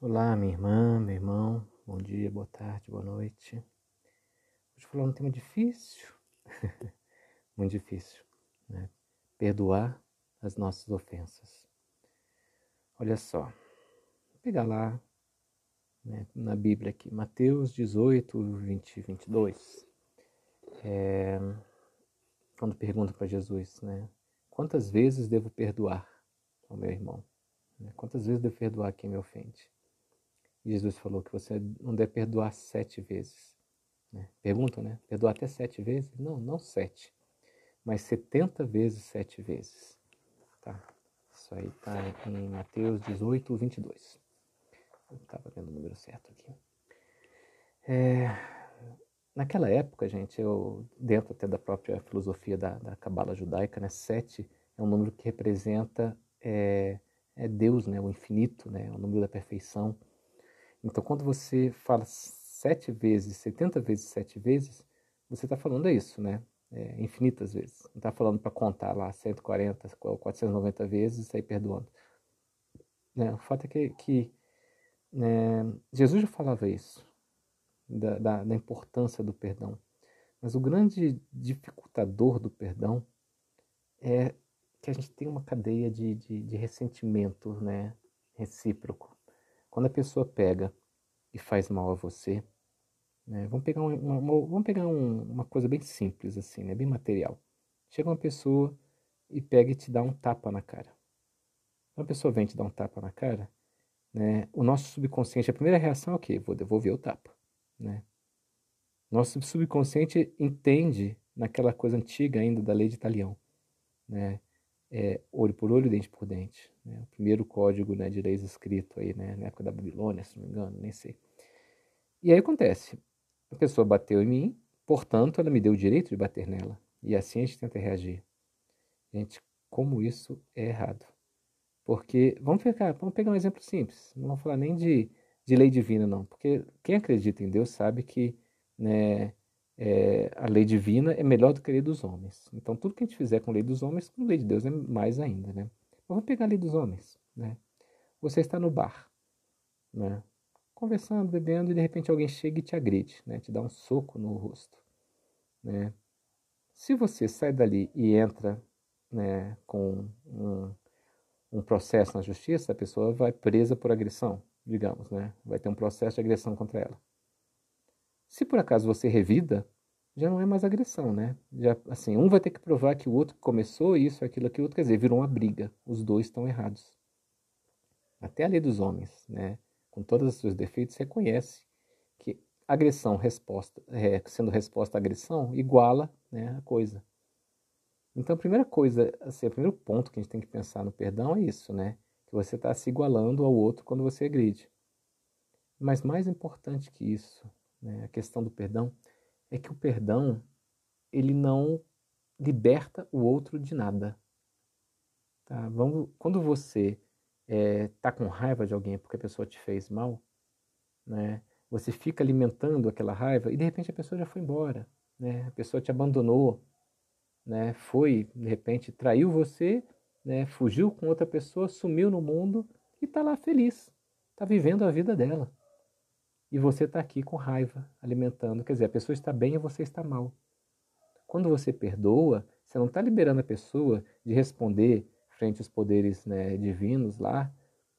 Olá, minha irmã, meu irmão, bom dia, boa tarde, boa noite. Hoje vou falar um tema difícil, muito difícil, né? Perdoar as nossas ofensas. Olha só, vou pegar lá né, na Bíblia aqui, Mateus 18, 20 22. É, quando pergunta para Jesus, né? Quantas vezes devo perdoar ao meu irmão? Né? Quantas vezes devo perdoar quem me ofende? Jesus falou que você não deve perdoar sete vezes. Né? Perguntam, né? Perdoar até sete vezes? Não, não sete, mas setenta vezes sete vezes. Tá? Isso aí está em Mateus 18, 22. Eu estava vendo o número certo aqui. É, naquela época, gente, eu, dentro até da própria filosofia da, da cabala judaica, né, sete é um número que representa é, é Deus, né, o infinito, né, é o número da perfeição. Então, quando você fala sete vezes, 70 vezes sete vezes, você está falando isso, né? É, infinitas vezes. Não está falando para contar lá 140, 490 vezes e sair perdoando. Né? O fato é que, que né, Jesus já falava isso, da, da, da, importância do perdão. Mas o grande dificultador do perdão é que a gente tem uma cadeia de, de, de ressentimento né, recíproco. Quando a pessoa pega e faz mal a você, né, vamos pegar, uma, uma vamos pegar um, uma coisa bem simples, assim, né, bem material. Chega uma pessoa e pega e te dá um tapa na cara. Uma pessoa vem te dar um tapa na cara, né, o nosso subconsciente, a primeira reação é o quê? Vou devolver o tapa. Né? Nosso subconsciente entende naquela coisa antiga ainda da lei de Italião, né? É, olho por olho, dente por dente. Né? O primeiro código né, de leis escrito aí, né, na época da Babilônia, se não me engano, nem sei. E aí acontece, a pessoa bateu em mim, portanto, ela me deu o direito de bater nela. E assim a gente tenta reagir. Gente, como isso é errado. Porque, vamos pegar, vamos pegar um exemplo simples, não vamos falar nem de, de lei divina, não. Porque quem acredita em Deus sabe que né, é, a lei divina é melhor do que a lei dos homens. Então, tudo que a gente fizer com a lei dos homens, com a lei de Deus é mais ainda, né? Mas vamos pegar a lei dos homens, né? Você está no bar, né? Conversando, bebendo, e de repente alguém chega e te agride, né? Te dá um soco no rosto, né? Se você sai dali e entra né, com um, um processo na justiça, a pessoa vai presa por agressão, digamos, né? Vai ter um processo de agressão contra ela. Se por acaso você revida, já não é mais agressão, né? Já, assim, um vai ter que provar que o outro começou isso, aquilo, aquilo, outro, quer dizer, virou uma briga. Os dois estão errados. Até a lei dos homens, né? Com todos os seus defeitos, reconhece que agressão, resposta, é, sendo resposta à agressão, iguala né, a coisa. Então, a primeira coisa, assim, o primeiro ponto que a gente tem que pensar no perdão é isso, né? Que você está se igualando ao outro quando você agride. Mas mais importante que isso, né, a questão do perdão, é que o perdão ele não liberta o outro de nada. Tá? Vamos, quando você está é, tá com raiva de alguém porque a pessoa te fez mal, né, você fica alimentando aquela raiva e de repente a pessoa já foi embora, né, a pessoa te abandonou, né, foi, de repente, traiu você, né, fugiu com outra pessoa, sumiu no mundo e está lá feliz, está vivendo a vida dela e você está aqui com raiva, alimentando. Quer dizer, a pessoa está bem e você está mal. Quando você perdoa, você não está liberando a pessoa de responder frente aos poderes né, divinos lá,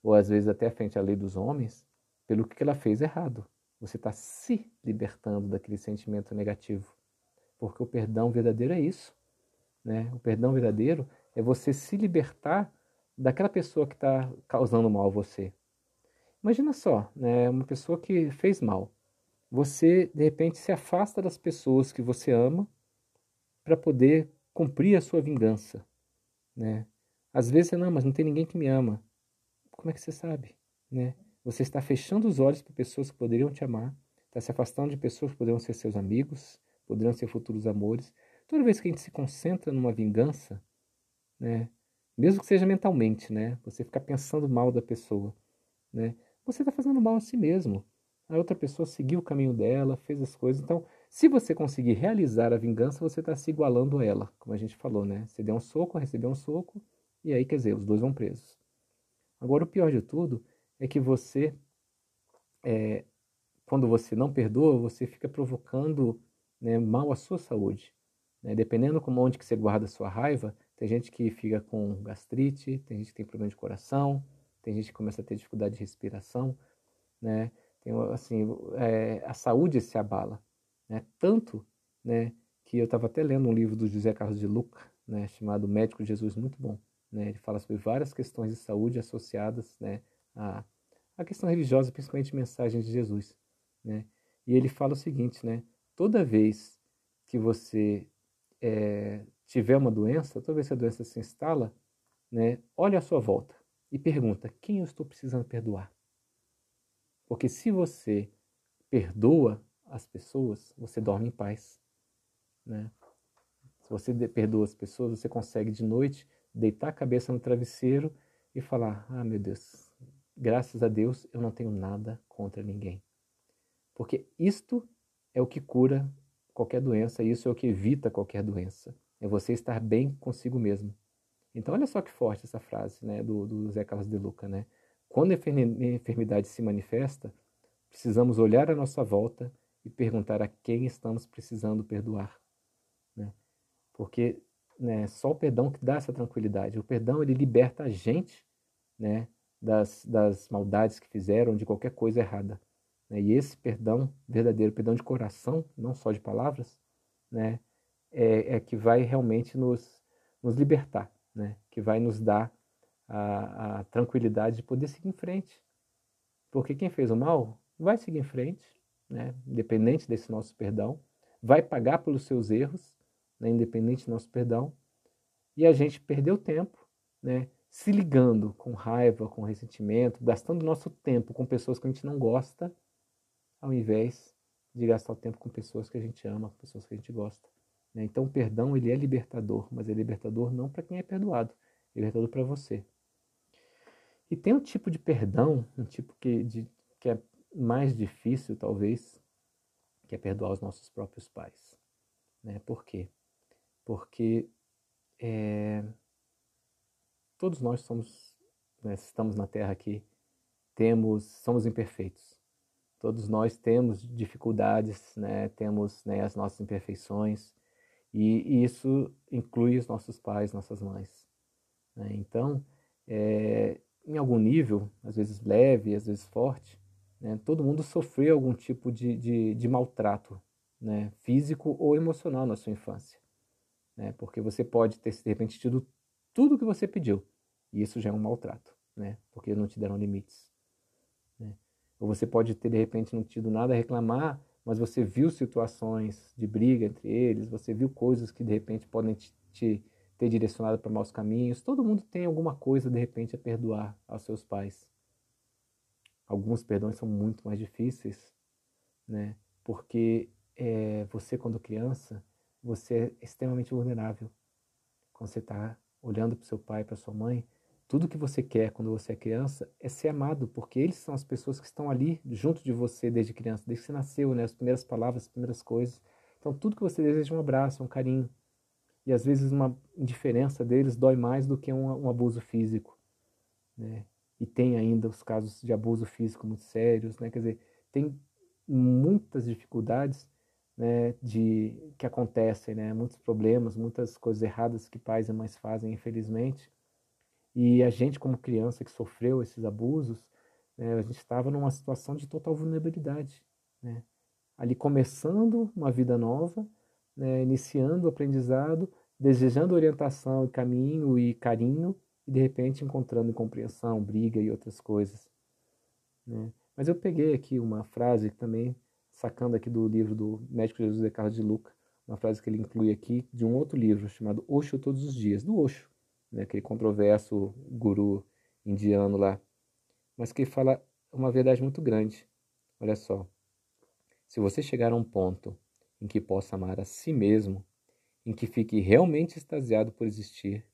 ou às vezes até frente à lei dos homens, pelo que ela fez errado. Você está se libertando daquele sentimento negativo. Porque o perdão verdadeiro é isso. Né? O perdão verdadeiro é você se libertar daquela pessoa que está causando mal a você. Imagina só, né, uma pessoa que fez mal. Você, de repente, se afasta das pessoas que você ama para poder cumprir a sua vingança. Né? Às vezes não, mas não tem ninguém que me ama. Como é que você sabe? Né? Você está fechando os olhos para pessoas que poderiam te amar, está se afastando de pessoas que poderiam ser seus amigos, poderiam ser futuros amores. Toda vez que a gente se concentra numa vingança, né, mesmo que seja mentalmente, né, você fica pensando mal da pessoa, né, você está fazendo mal a si mesmo. A outra pessoa seguiu o caminho dela, fez as coisas. Então, se você conseguir realizar a vingança, você está se igualando a ela, como a gente falou, né? Você deu um soco, recebeu um soco, e aí, quer dizer, os dois vão presos. Agora, o pior de tudo é que você é, quando você não perdoa, você fica provocando né, mal à sua saúde. Né? Dependendo como onde que você guarda a sua raiva, tem gente que fica com gastrite, tem gente que tem problema de coração, tem gente que começa a ter dificuldade de respiração, né? Tem, assim, é, a saúde se abala, né? Tanto, né, que eu estava até lendo um livro do José Carlos de Luca, né, chamado Médico Jesus, muito bom. Né? Ele fala sobre várias questões de saúde associadas né, à, à questão religiosa, principalmente mensagens de Jesus. Né? E ele fala o seguinte, né? Toda vez que você é, tiver uma doença, toda vez que a doença se instala, né, olhe à sua volta e pergunta: quem eu estou precisando perdoar? Porque se você perdoa as pessoas, você dorme em paz. Né? Se você perdoa as pessoas, você consegue de noite deitar a cabeça no travesseiro e falar: Ah, meu Deus, graças a Deus eu não tenho nada contra ninguém. Porque isto é o que cura qualquer doença, isso é o que evita qualquer doença. É você estar bem consigo mesmo. Então, olha só que forte essa frase né, do, do Zé Carlos de Luca. Né? Quando a enfermidade se manifesta, precisamos olhar à nossa volta e perguntar a quem estamos precisando perdoar. Né? Porque né, só o perdão que dá essa tranquilidade. O perdão ele liberta a gente né, das, das maldades que fizeram, de qualquer coisa errada. Né? E esse perdão verdadeiro, perdão de coração, não só de palavras, né, é, é que vai realmente nos, nos libertar, né, que vai nos dar a, a tranquilidade de poder seguir em frente. Porque quem fez o mal vai seguir em frente, né, independente desse nosso perdão, vai pagar pelos seus erros, né, independente do nosso perdão, e a gente perdeu tempo, né, se ligando com raiva, com ressentimento, gastando nosso tempo com pessoas que a gente não gosta, ao invés de gastar o tempo com pessoas que a gente ama, com pessoas que a gente gosta. Né? Então, o perdão ele é libertador, mas é libertador não para quem é perdoado, é libertador para você. E tem um tipo de perdão, um tipo que, de, que é mais difícil, talvez, que é perdoar os nossos próprios pais. Né? Por quê? Porque é, todos nós somos, né, estamos na Terra aqui, temos, somos imperfeitos. Todos nós temos dificuldades, né? temos né, as nossas imperfeições, e, isso inclui os nossos pais, nossas mães. Né? Então, é, em algum nível, às vezes leve, às vezes forte, né, todo mundo sofreu algum tipo de, de, de maltrato né, físico ou emocional na sua infância. Né, porque você pode ter, de repente, tido tudo o que você pediu, e isso já é um maltrato, né, porque não te deram limites. Ou você pode ter, de repente, não tido nada a reclamar, mas você viu situações de briga entre eles, você viu coisas que, de repente, podem te, te ter direcionado para maus caminhos. Todo mundo tem alguma coisa, de repente, a perdoar aos seus pais. Alguns perdões são muito mais difíceis, né? Porque é, você, quando criança, você é extremamente vulnerável. Quando você está olhando para seu pai, para sua mãe, tudo que você quer quando você é criança é ser amado, porque eles são as pessoas que estão ali junto de você desde criança, desde que você nasceu, né? As primeiras palavras, as primeiras coisas. Então, tudo que você deseja é um abraço, um carinho. E às vezes uma indiferença deles dói mais do que um, um abuso físico, né? E tem ainda os casos de abuso físico muito sérios, né? Quer dizer, tem muitas dificuldades né, de que acontecem, né? Muitos problemas, muitas coisas erradas que pais e mães fazem, infelizmente e a gente, como criança que sofreu esses abusos, né, a gente estava numa situação de total vulnerabilidade. Né? Ali começando uma vida nova, né, iniciando o aprendizado, desejando orientação, caminho e carinho, e de repente encontrando incompreensão, briga e outras coisas. Né? Mas eu peguei aqui uma frase também, sacando aqui do livro do Médico Jesus de Carlos de Luca, uma frase que ele inclui aqui de um outro livro chamado Osho Todos os Dias, do Osho né, aquele controverso guru indiano lá, mas que fala uma verdade muito grande. Olha só, se você chegar a um ponto em que possa amar a si mesmo, em que fique realmente extasiado por existir,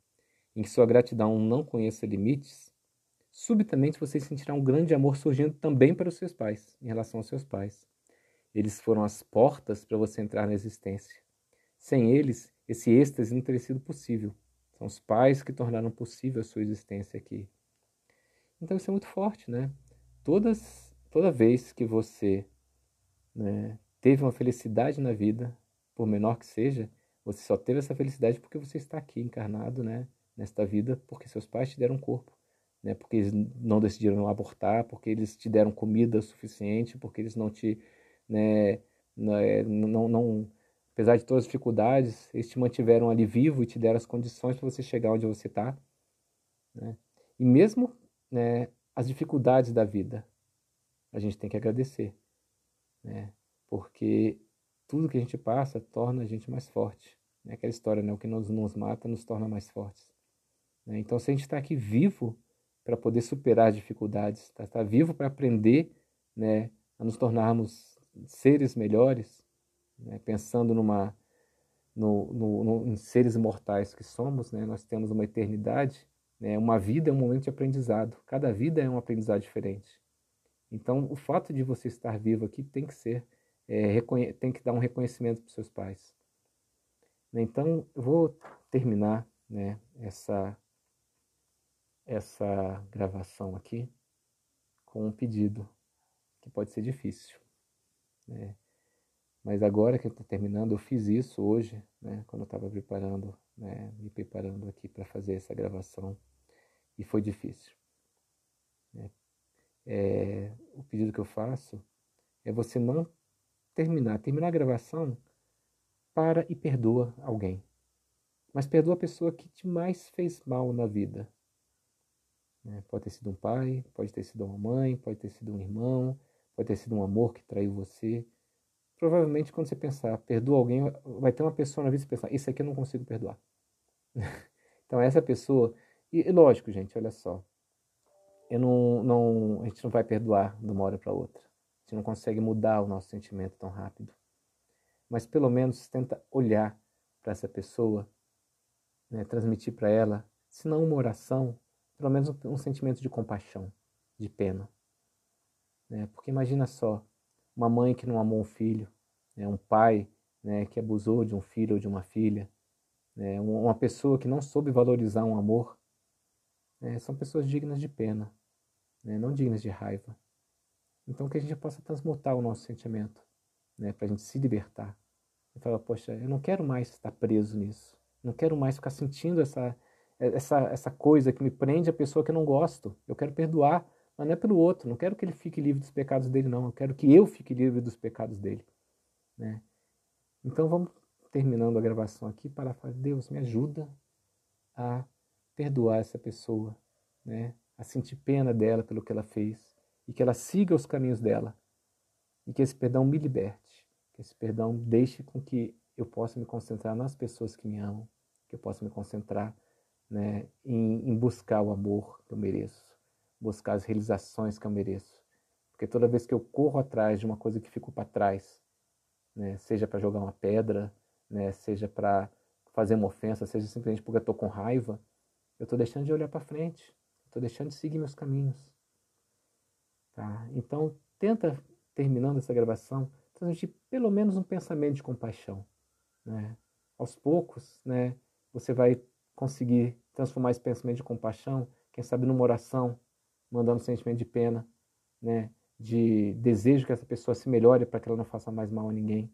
em que sua gratidão não conheça limites, subitamente você sentirá um grande amor surgindo também para os seus pais, em relação aos seus pais. Eles foram as portas para você entrar na existência. Sem eles, esse êxtase não teria sido possível. São os pais que tornaram possível a sua existência aqui. Então isso é muito forte, né? Todas, toda vez que você né, teve uma felicidade na vida, por menor que seja, você só teve essa felicidade porque você está aqui encarnado, né, nesta vida, porque seus pais te deram corpo, né, porque eles não decidiram abortar, porque eles te deram comida suficiente, porque eles não te, né, né não, não, apesar de todas as dificuldades, eles te mantiveram ali vivo e te deram as condições para você chegar onde você está, né? E mesmo né, as dificuldades da vida, a gente tem que agradecer, né? Porque tudo que a gente passa torna a gente mais forte. É aquela história, né? O que nos, nos mata nos torna mais fortes. Né? Então, se a gente está aqui vivo para poder superar as dificuldades, está tá vivo para aprender né, a nos tornarmos seres melhores, né? pensando numa, no, no, no, em seres mortais que somos, né? nós temos uma eternidade, né? uma vida é um momento de aprendizado, cada vida é um aprendizado diferente. Então, o fato de você estar vivo aqui tem que ser, é, tem que dar um reconhecimento para os seus pais. Então, eu vou terminar né, essa, essa gravação aqui com um pedido, que pode ser difícil. Né? Mas agora que estou terminando, eu fiz isso hoje, né, quando eu estava preparando, né, me preparando aqui para fazer essa gravação, e foi difícil. Né? É, o pedido que eu faço é você não terminar, terminar a gravação, para e perdoa alguém. Mas perdoa a pessoa que te mais fez mal na vida. Né? Pode ter sido um pai, pode ter sido uma mãe, pode ter sido um irmão, pode ter sido um amor que traiu você provavelmente quando você pensar, perdoa alguém, vai ter uma pessoa na vida que pensar, isso aqui eu não consigo perdoar. então essa pessoa, e, e, lógico, gente, olha só, eu não, não, a gente não vai perdoar de uma hora para outra. A gente não consegue mudar o nosso sentimento tão rápido. Mas pelo menos tenta olhar para essa pessoa, né, transmitir para ela, se não uma oração, pelo menos um, um sentimento de compaixão, de pena. Né? Porque imagina só, uma mãe que não amou um filho, né, um pai né, que abusou de um filho ou de uma filha, né, uma pessoa que não soube valorizar um amor, né, são pessoas dignas de pena, né, não dignas de raiva. Então que a gente possa transmutar o nosso sentimento, né, para a gente se libertar. E falar, poxa, eu não quero mais estar preso nisso, não quero mais ficar sentindo essa, essa, essa coisa que me prende a pessoa que eu não gosto. Eu quero perdoar, mas não é pelo outro. Não quero que ele fique livre dos pecados dele, não. Eu quero que eu fique livre dos pecados dele. Né? Então vamos terminando a gravação aqui para falar, Deus me ajuda a perdoar essa pessoa, né? a sentir pena dela pelo que ela fez e que ela siga os caminhos dela e que esse perdão me liberte, que esse perdão deixe com que eu possa me concentrar nas pessoas que me amam, que eu possa me concentrar né, em, em buscar o amor que eu mereço buscar as realizações que eu mereço. Porque toda vez que eu corro atrás de uma coisa que ficou para trás, né, seja para jogar uma pedra, né, seja para fazer uma ofensa, seja simplesmente porque eu estou com raiva, eu estou deixando de olhar para frente, estou deixando de seguir meus caminhos. Tá? Então, tenta, terminando essa gravação, transmitir pelo menos um pensamento de compaixão. Né? Aos poucos, né, você vai conseguir transformar esse pensamento de compaixão, quem sabe numa oração, mandando sentimento de pena, né? de desejo que essa pessoa se melhore para que ela não faça mais mal a ninguém.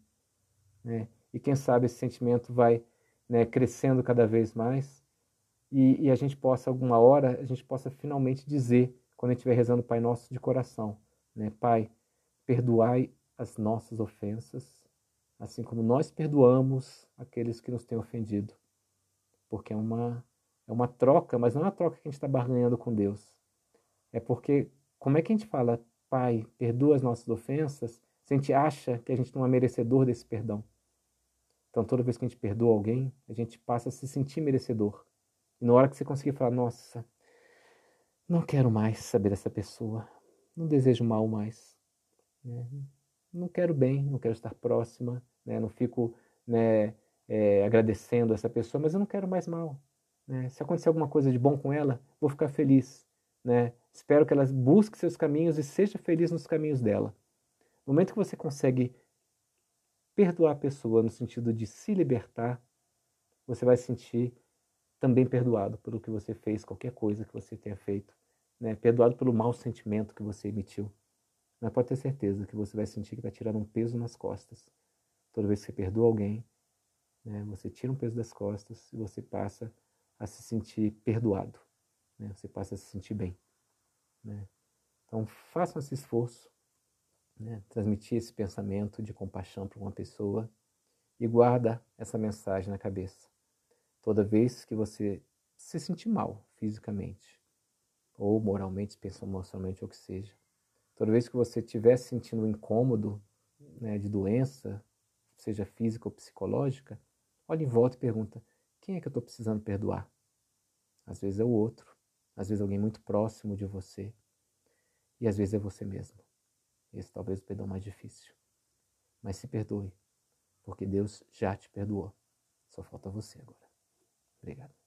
Né? E quem sabe esse sentimento vai né, crescendo cada vez mais e, e, a gente possa, alguma hora, a gente possa finalmente dizer, quando a gente estiver rezando Pai Nosso de coração, né? Pai, perdoai as nossas ofensas, assim como nós perdoamos aqueles que nos têm ofendido. Porque é uma, é uma troca, mas não é uma troca que a gente está barganhando com Deus. É porque, como é que a gente fala, Pai, perdoa as nossas ofensas, se a gente acha que a gente não é merecedor desse perdão? Então, toda vez que a gente perdoa alguém, a gente passa a se sentir merecedor. E na hora que você conseguir falar, nossa, não quero mais saber dessa pessoa, não desejo mal mais, né? não quero bem, não quero estar próxima, né? não fico né, é, agradecendo essa pessoa, mas eu não quero mais mal. Né? Se acontecer alguma coisa de bom com ela, vou ficar feliz. Né? Espero que ela busque seus caminhos e seja feliz nos caminhos dela. No momento que você consegue perdoar a pessoa no sentido de se libertar, você vai se sentir também perdoado pelo que você fez, qualquer coisa que você tenha feito, né? perdoado pelo mau sentimento que você emitiu. Mas pode ter certeza que você vai sentir que está tirando um peso nas costas. Toda vez que você perdoa alguém, né, você tira um peso das costas e você passa a se sentir perdoado. Né? Você passa a se sentir bem. Né? Então, façam esse esforço, né? transmitir esse pensamento de compaixão para uma pessoa e guarda essa mensagem na cabeça. Toda vez que você se sentir mal fisicamente, ou moralmente, emocionalmente, ou o que seja, toda vez que você estiver sentindo um incômodo né, de doença, seja física ou psicológica, olhe em volta e pergunta: quem é que eu estou precisando perdoar? Às vezes é o outro, às vezes alguém muito próximo de você, e às vezes é você mesmo. Esse talvez o perdão mais difícil. Mas se perdoe, porque Deus já te perdoou. Só falta você agora. Obrigado.